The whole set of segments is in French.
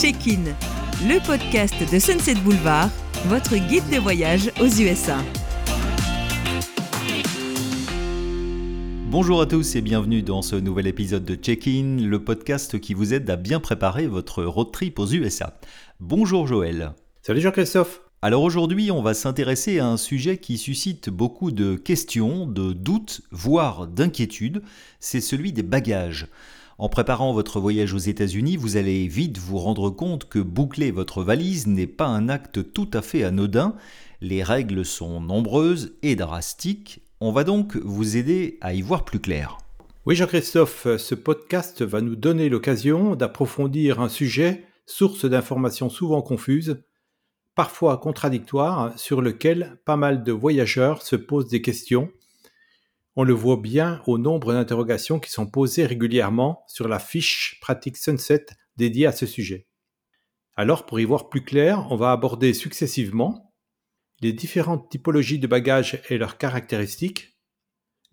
Check-in, le podcast de Sunset Boulevard, votre guide de voyage aux USA. Bonjour à tous et bienvenue dans ce nouvel épisode de Check-in, le podcast qui vous aide à bien préparer votre road trip aux USA. Bonjour Joël. Salut Jean-Christophe. Alors aujourd'hui, on va s'intéresser à un sujet qui suscite beaucoup de questions, de doutes, voire d'inquiétudes, c'est celui des bagages. En préparant votre voyage aux États-Unis, vous allez vite vous rendre compte que boucler votre valise n'est pas un acte tout à fait anodin. Les règles sont nombreuses et drastiques. On va donc vous aider à y voir plus clair. Oui Jean-Christophe, ce podcast va nous donner l'occasion d'approfondir un sujet, source d'informations souvent confuses, parfois contradictoire, sur lequel pas mal de voyageurs se posent des questions. On le voit bien au nombre d'interrogations qui sont posées régulièrement sur la fiche pratique Sunset dédiée à ce sujet. Alors, pour y voir plus clair, on va aborder successivement les différentes typologies de bagages et leurs caractéristiques,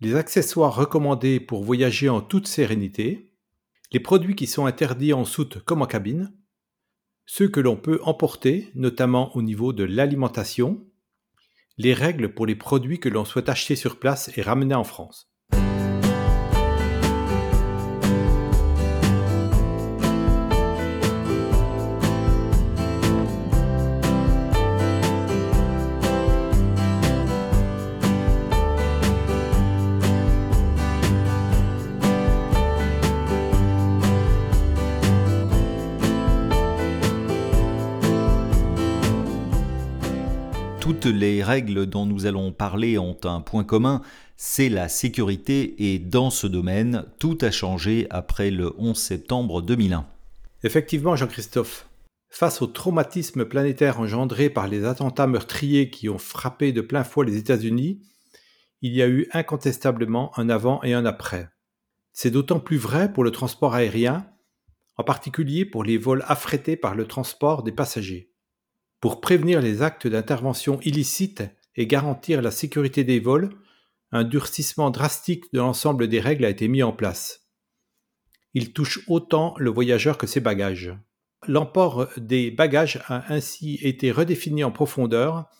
les accessoires recommandés pour voyager en toute sérénité, les produits qui sont interdits en soute comme en cabine, ceux que l'on peut emporter, notamment au niveau de l'alimentation, les règles pour les produits que l'on souhaite acheter sur place et ramener en France. Les règles dont nous allons parler ont un point commun, c'est la sécurité et dans ce domaine, tout a changé après le 11 septembre 2001. Effectivement, Jean-Christophe, face au traumatisme planétaire engendré par les attentats meurtriers qui ont frappé de plein fouet les États-Unis, il y a eu incontestablement un avant et un après. C'est d'autant plus vrai pour le transport aérien, en particulier pour les vols affrétés par le transport des passagers. Pour prévenir les actes d'intervention illicite et garantir la sécurité des vols, un durcissement drastique de l'ensemble des règles a été mis en place. Il touche autant le voyageur que ses bagages. L'emport des bagages a ainsi été redéfini en profondeur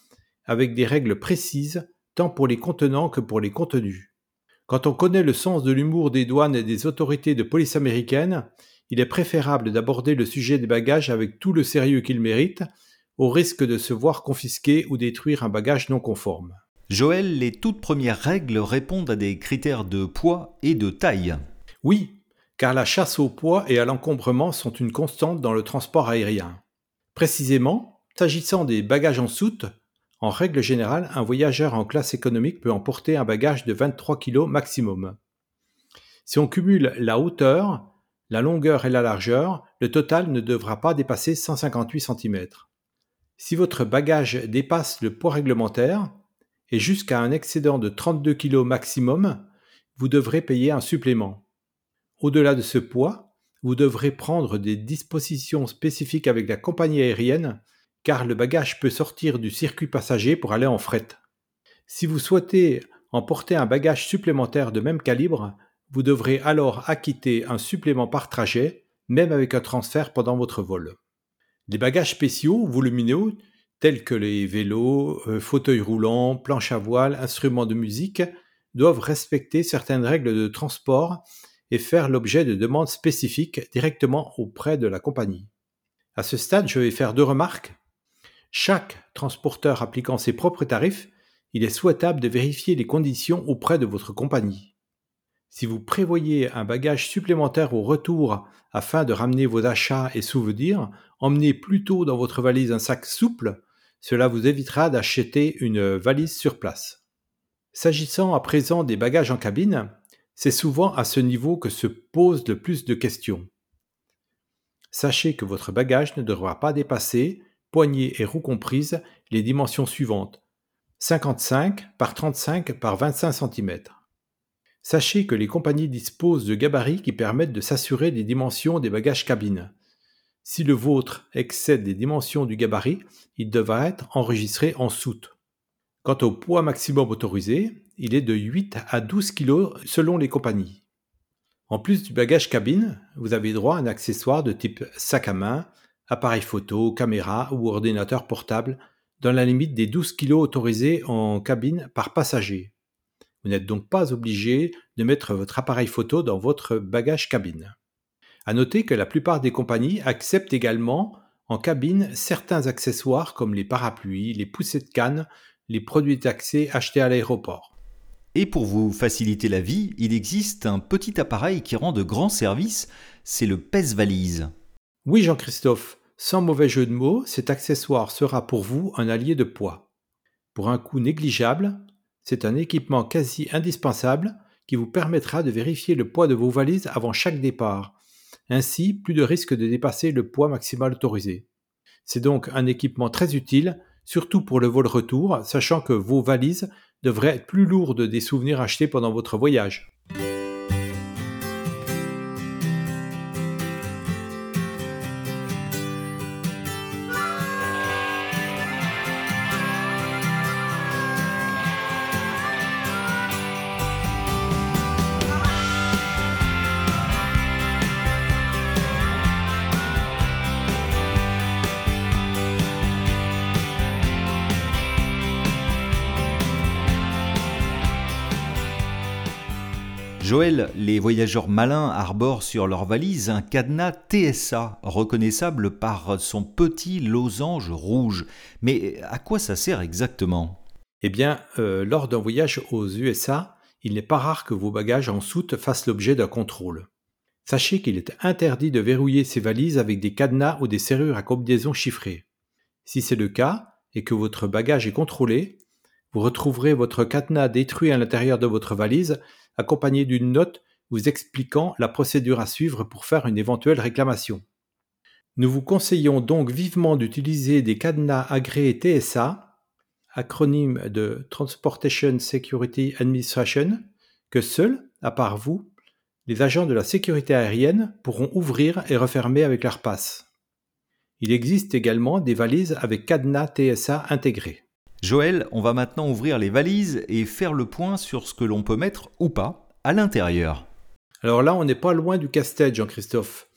avec des règles précises tant pour les contenants que pour les contenus. Quand on connaît le sens de l'humour des douanes et des autorités de police américaines, il est préférable d'aborder le sujet des bagages avec tout le sérieux qu'il mérite au risque de se voir confisquer ou détruire un bagage non conforme. Joël, les toutes premières règles répondent à des critères de poids et de taille. Oui, car la chasse au poids et à l'encombrement sont une constante dans le transport aérien. Précisément, s'agissant des bagages en soute, en règle générale, un voyageur en classe économique peut emporter un bagage de 23 kg maximum. Si on cumule la hauteur, la longueur et la largeur, le total ne devra pas dépasser 158 cm. Si votre bagage dépasse le poids réglementaire et jusqu'à un excédent de 32 kg maximum, vous devrez payer un supplément. Au-delà de ce poids, vous devrez prendre des dispositions spécifiques avec la compagnie aérienne car le bagage peut sortir du circuit passager pour aller en fret. Si vous souhaitez emporter un bagage supplémentaire de même calibre, vous devrez alors acquitter un supplément par trajet, même avec un transfert pendant votre vol. Les bagages spéciaux, volumineux, tels que les vélos, euh, fauteuils roulants, planches à voile, instruments de musique, doivent respecter certaines règles de transport et faire l'objet de demandes spécifiques directement auprès de la compagnie. À ce stade, je vais faire deux remarques. Chaque transporteur appliquant ses propres tarifs, il est souhaitable de vérifier les conditions auprès de votre compagnie. Si vous prévoyez un bagage supplémentaire au retour afin de ramener vos achats et souvenirs, emmenez plutôt dans votre valise un sac souple, cela vous évitera d'acheter une valise sur place. S'agissant à présent des bagages en cabine, c'est souvent à ce niveau que se posent le plus de questions. Sachez que votre bagage ne devra pas dépasser, poignée et roues comprises, les dimensions suivantes 55 par 35 par 25 cm. Sachez que les compagnies disposent de gabarits qui permettent de s'assurer des dimensions des bagages cabines. Si le vôtre excède les dimensions du gabarit, il devra être enregistré en soute. Quant au poids maximum autorisé, il est de 8 à 12 kg selon les compagnies. En plus du bagage cabine, vous avez droit à un accessoire de type sac à main, appareil photo, caméra ou ordinateur portable, dans la limite des 12 kg autorisés en cabine par passager. Vous n'êtes donc pas obligé de mettre votre appareil photo dans votre bagage cabine. À noter que la plupart des compagnies acceptent également en cabine certains accessoires comme les parapluies, les poussées de canne, les produits taxés achetés à l'aéroport. Et pour vous faciliter la vie, il existe un petit appareil qui rend de grands services, c'est le pèse-valise. Oui Jean-Christophe, sans mauvais jeu de mots, cet accessoire sera pour vous un allié de poids. Pour un coût négligeable, c'est un équipement quasi indispensable qui vous permettra de vérifier le poids de vos valises avant chaque départ. Ainsi, plus de risque de dépasser le poids maximal autorisé. C'est donc un équipement très utile, surtout pour le vol retour, sachant que vos valises devraient être plus lourdes des souvenirs achetés pendant votre voyage. Les voyageurs malins arborent sur leur valise un cadenas TSA, reconnaissable par son petit losange rouge. Mais à quoi ça sert exactement? Eh bien, euh, lors d'un voyage aux USA, il n'est pas rare que vos bagages en soute fassent l'objet d'un contrôle. Sachez qu'il est interdit de verrouiller ces valises avec des cadenas ou des serrures à combinaison chiffrées. Si c'est le cas, et que votre bagage est contrôlé, vous retrouverez votre cadenas détruit à l'intérieur de votre valise accompagné d'une note vous expliquant la procédure à suivre pour faire une éventuelle réclamation. Nous vous conseillons donc vivement d'utiliser des cadenas agréés TSA, acronyme de Transportation Security Administration, que seuls, à part vous, les agents de la sécurité aérienne pourront ouvrir et refermer avec leur passe. Il existe également des valises avec cadenas TSA intégrés. Joël, on va maintenant ouvrir les valises et faire le point sur ce que l'on peut mettre ou pas à l'intérieur. Alors là, on n'est pas loin du casse-tête, Jean-Christophe,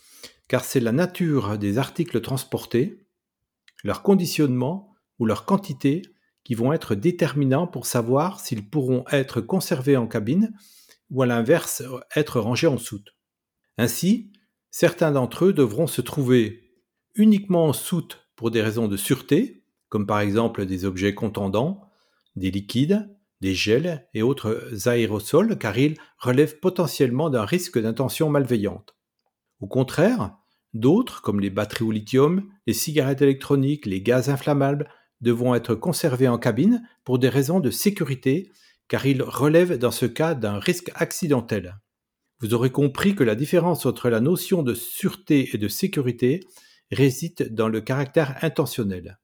car c'est la nature des articles transportés, leur conditionnement ou leur quantité qui vont être déterminants pour savoir s'ils pourront être conservés en cabine ou à l'inverse être rangés en soute. Ainsi, certains d'entre eux devront se trouver uniquement en soute pour des raisons de sûreté, comme par exemple des objets contendants, des liquides, des gels et autres aérosols, car ils relèvent potentiellement d'un risque d'intention malveillante. Au contraire, d'autres, comme les batteries au lithium, les cigarettes électroniques, les gaz inflammables, devront être conservés en cabine pour des raisons de sécurité, car ils relèvent dans ce cas d'un risque accidentel. Vous aurez compris que la différence entre la notion de sûreté et de sécurité réside dans le caractère intentionnel.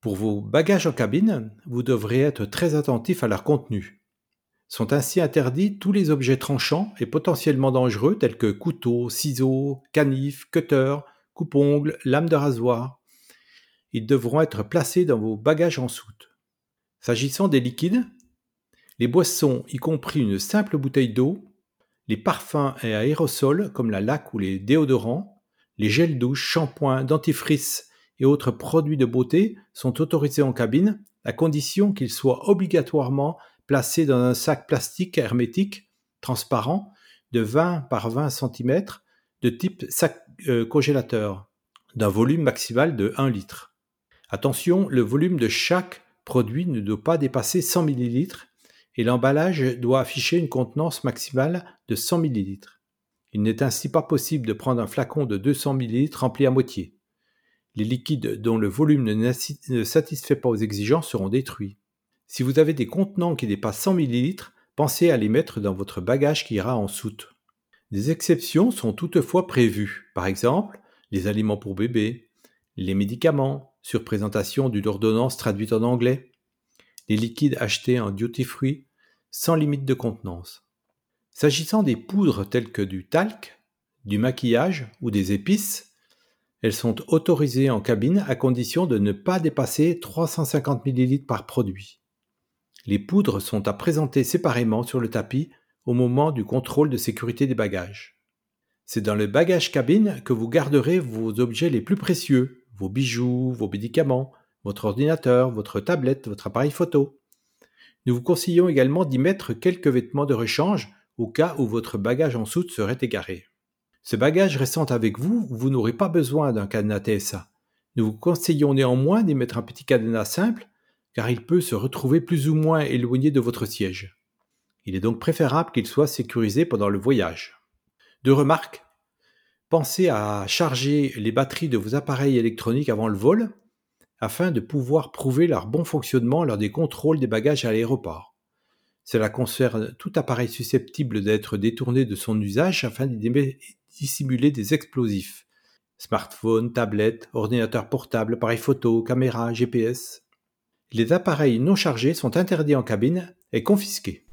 Pour vos bagages en cabine, vous devrez être très attentif à leur contenu. Sont ainsi interdits tous les objets tranchants et potentiellement dangereux tels que couteaux, ciseaux, canifs, cutters, coupe-ongles, lames de rasoir. Ils devront être placés dans vos bagages en soute. S'agissant des liquides, les boissons, y compris une simple bouteille d'eau, les parfums et aérosols comme la laque ou les déodorants, les gels douche, shampoings, dentifrices et autres produits de beauté sont autorisés en cabine à condition qu'ils soient obligatoirement placés dans un sac plastique hermétique transparent de 20 par 20 cm de type sac euh, congélateur d'un volume maximal de 1 litre. Attention, le volume de chaque produit ne doit pas dépasser 100 ml et l'emballage doit afficher une contenance maximale de 100 ml. Il n'est ainsi pas possible de prendre un flacon de 200 ml rempli à moitié. Les liquides dont le volume ne satisfait pas aux exigences seront détruits. Si vous avez des contenants qui dépassent 100 ml, pensez à les mettre dans votre bagage qui ira en soute. Des exceptions sont toutefois prévues, par exemple les aliments pour bébé, les médicaments, sur présentation d'une ordonnance traduite en anglais, les liquides achetés en duty free, sans limite de contenance. S'agissant des poudres telles que du talc, du maquillage ou des épices, elles sont autorisées en cabine à condition de ne pas dépasser 350 ml par produit. Les poudres sont à présenter séparément sur le tapis au moment du contrôle de sécurité des bagages. C'est dans le bagage cabine que vous garderez vos objets les plus précieux, vos bijoux, vos médicaments, votre ordinateur, votre tablette, votre appareil photo. Nous vous conseillons également d'y mettre quelques vêtements de rechange au cas où votre bagage en soute serait égaré. Ce bagage restant avec vous, vous n'aurez pas besoin d'un cadenas TSA. Nous vous conseillons néanmoins d'y mettre un petit cadenas simple, car il peut se retrouver plus ou moins éloigné de votre siège. Il est donc préférable qu'il soit sécurisé pendant le voyage. Deux remarques. Pensez à charger les batteries de vos appareils électroniques avant le vol, afin de pouvoir prouver leur bon fonctionnement lors des contrôles des bagages à l'aéroport. Cela concerne tout appareil susceptible d'être détourné de son usage afin d'y dissimuler des explosifs. Smartphone, tablette, ordinateur portable, appareil photo, caméra, GPS. Les appareils non chargés sont interdits en cabine et confisqués.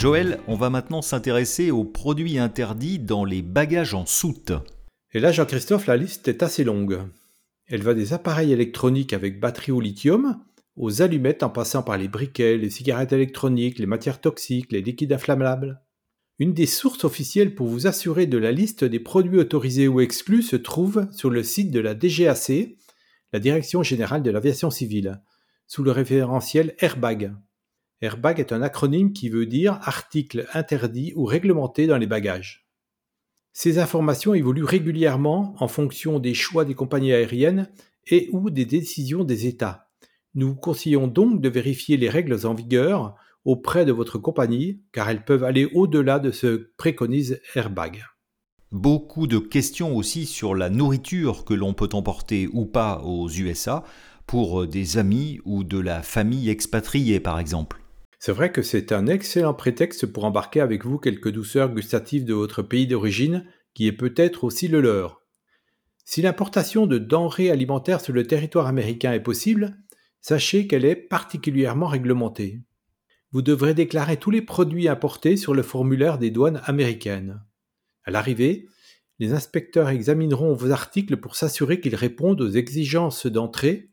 Joël, on va maintenant s'intéresser aux produits interdits dans les bagages en soute. Et là, Jean-Christophe, la liste est assez longue. Elle va des appareils électroniques avec batterie au lithium, aux allumettes en passant par les briquets, les cigarettes électroniques, les matières toxiques, les liquides inflammables. Une des sources officielles pour vous assurer de la liste des produits autorisés ou exclus se trouve sur le site de la DGAC, la Direction générale de l'aviation civile, sous le référentiel Airbag. Airbag est un acronyme qui veut dire article interdit ou réglementé dans les bagages. Ces informations évoluent régulièrement en fonction des choix des compagnies aériennes et ou des décisions des États. Nous vous conseillons donc de vérifier les règles en vigueur auprès de votre compagnie car elles peuvent aller au-delà de ce que préconise Airbag. Beaucoup de questions aussi sur la nourriture que l'on peut emporter ou pas aux USA pour des amis ou de la famille expatriée par exemple. C'est vrai que c'est un excellent prétexte pour embarquer avec vous quelques douceurs gustatives de votre pays d'origine, qui est peut-être aussi le leur. Si l'importation de denrées alimentaires sur le territoire américain est possible, sachez qu'elle est particulièrement réglementée. Vous devrez déclarer tous les produits importés sur le formulaire des douanes américaines. À l'arrivée, les inspecteurs examineront vos articles pour s'assurer qu'ils répondent aux exigences d'entrée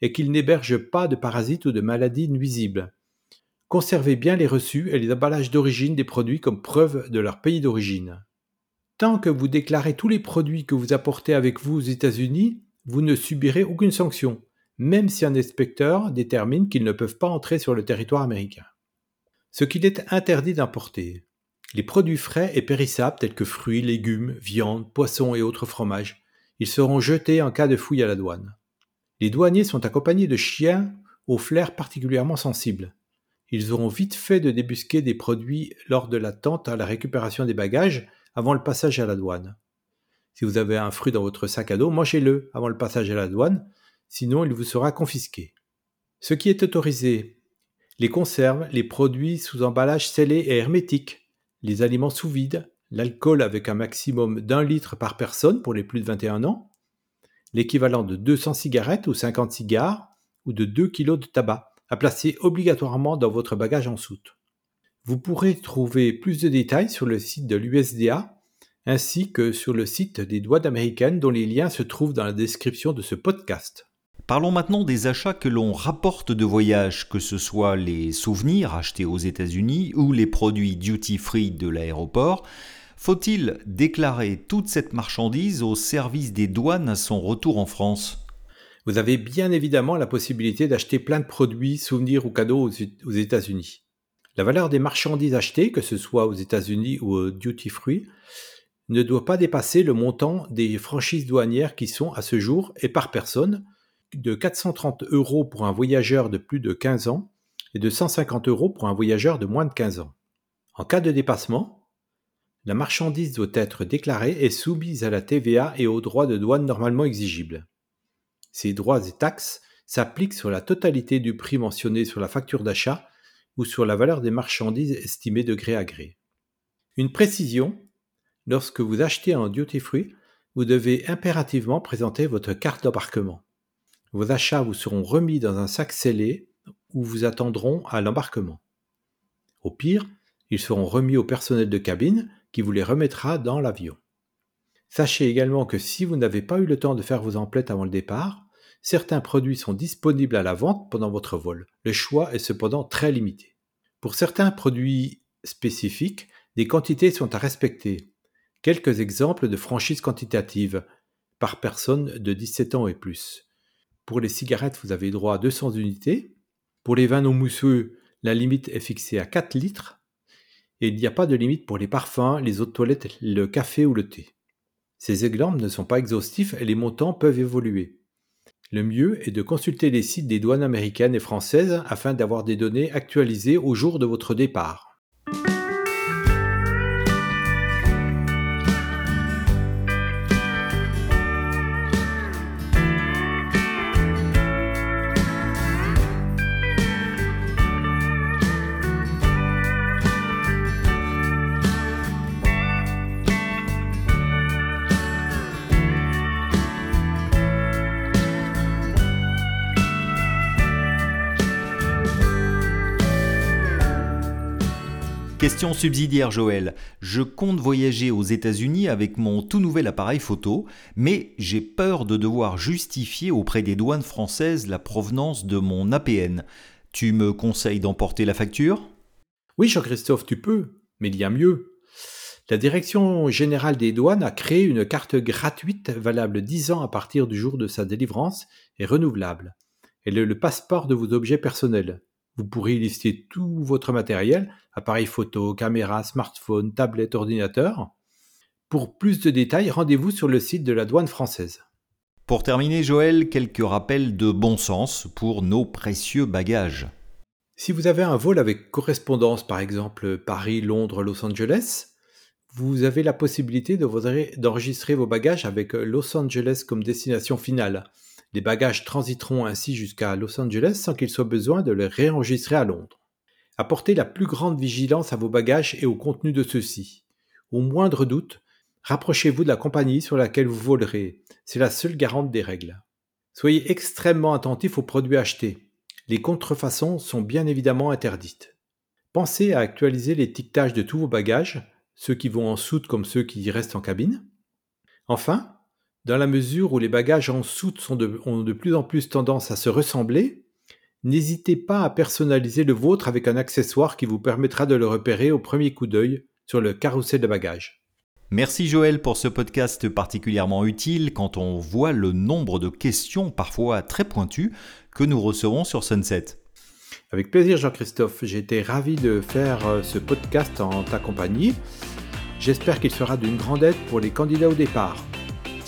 et qu'ils n'hébergent pas de parasites ou de maladies nuisibles. Conservez bien les reçus et les emballages d'origine des produits comme preuve de leur pays d'origine. Tant que vous déclarez tous les produits que vous apportez avec vous aux États-Unis, vous ne subirez aucune sanction, même si un inspecteur détermine qu'ils ne peuvent pas entrer sur le territoire américain. Ce qu'il est interdit d'importer. Les produits frais et périssables tels que fruits, légumes, viande, poissons et autres fromages, ils seront jetés en cas de fouille à la douane. Les douaniers sont accompagnés de chiens aux flair particulièrement sensibles. Ils auront vite fait de débusquer des produits lors de l'attente à la récupération des bagages avant le passage à la douane. Si vous avez un fruit dans votre sac à dos, mangez-le avant le passage à la douane, sinon il vous sera confisqué. Ce qui est autorisé, les conserves, les produits sous emballage scellé et hermétique, les aliments sous vide, l'alcool avec un maximum d'un litre par personne pour les plus de 21 ans, l'équivalent de 200 cigarettes ou 50 cigares, ou de 2 kg de tabac, à placer obligatoirement dans votre bagage en soute. Vous pourrez trouver plus de détails sur le site de l'USDA ainsi que sur le site des douanes américaines dont les liens se trouvent dans la description de ce podcast. Parlons maintenant des achats que l'on rapporte de voyage, que ce soit les souvenirs achetés aux États-Unis ou les produits duty-free de l'aéroport. Faut-il déclarer toute cette marchandise au service des douanes à son retour en France? Vous avez bien évidemment la possibilité d'acheter plein de produits, souvenirs ou cadeaux aux États-Unis. La valeur des marchandises achetées, que ce soit aux États-Unis ou au duty free, ne doit pas dépasser le montant des franchises douanières qui sont à ce jour et par personne de 430 euros pour un voyageur de plus de 15 ans et de 150 euros pour un voyageur de moins de 15 ans. En cas de dépassement, la marchandise doit être déclarée et soumise à la TVA et aux droits de douane normalement exigibles. Ces droits et taxes s'appliquent sur la totalité du prix mentionné sur la facture d'achat ou sur la valeur des marchandises estimées de gré à gré. Une précision, lorsque vous achetez un duty free, vous devez impérativement présenter votre carte d'embarquement. Vos achats vous seront remis dans un sac scellé ou vous attendront à l'embarquement. Au pire, ils seront remis au personnel de cabine qui vous les remettra dans l'avion. Sachez également que si vous n'avez pas eu le temps de faire vos emplettes avant le départ, certains produits sont disponibles à la vente pendant votre vol. Le choix est cependant très limité. Pour certains produits spécifiques, des quantités sont à respecter. Quelques exemples de franchise quantitative par personne de 17 ans et plus. Pour les cigarettes, vous avez droit à 200 unités. Pour les vins non mousseux, la limite est fixée à 4 litres. Et il n'y a pas de limite pour les parfums, les eaux de toilette, le café ou le thé. Ces exemples ne sont pas exhaustifs et les montants peuvent évoluer. Le mieux est de consulter les sites des douanes américaines et françaises afin d'avoir des données actualisées au jour de votre départ. Subsidiaire Joël. Je compte voyager aux États-Unis avec mon tout nouvel appareil photo, mais j'ai peur de devoir justifier auprès des douanes françaises la provenance de mon APN. Tu me conseilles d'emporter la facture? Oui Jean-Christophe, tu peux, mais il y a mieux. La Direction générale des douanes a créé une carte gratuite valable 10 ans à partir du jour de sa délivrance et renouvelable. Elle est le passeport de vos objets personnels. Vous pourrez lister tout votre matériel, appareil photo, caméra, smartphone, tablette, ordinateur. Pour plus de détails, rendez-vous sur le site de la douane française. Pour terminer, Joël, quelques rappels de bon sens pour nos précieux bagages. Si vous avez un vol avec correspondance, par exemple Paris, Londres, Los Angeles, vous avez la possibilité d'enregistrer vos bagages avec Los Angeles comme destination finale. Les bagages transiteront ainsi jusqu'à Los Angeles sans qu'il soit besoin de les réenregistrer à Londres. Apportez la plus grande vigilance à vos bagages et au contenu de ceux-ci. Au moindre doute, rapprochez-vous de la compagnie sur laquelle vous volerez. C'est la seule garante des règles. Soyez extrêmement attentif aux produits achetés. Les contrefaçons sont bien évidemment interdites. Pensez à actualiser l'étiquetage de tous vos bagages, ceux qui vont en soute comme ceux qui restent en cabine. Enfin, dans la mesure où les bagages en soute ont de plus en plus tendance à se ressembler, n'hésitez pas à personnaliser le vôtre avec un accessoire qui vous permettra de le repérer au premier coup d'œil sur le carrousel de bagages. Merci Joël pour ce podcast particulièrement utile quand on voit le nombre de questions parfois très pointues que nous recevons sur Sunset. Avec plaisir Jean-Christophe, j'ai été ravi de faire euh, ce podcast en ta compagnie. J'espère qu'il sera d'une grande aide pour les candidats au départ.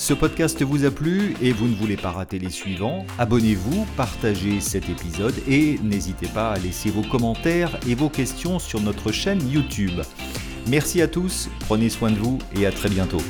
Ce podcast vous a plu et vous ne voulez pas rater les suivants, abonnez-vous, partagez cet épisode et n'hésitez pas à laisser vos commentaires et vos questions sur notre chaîne YouTube. Merci à tous, prenez soin de vous et à très bientôt.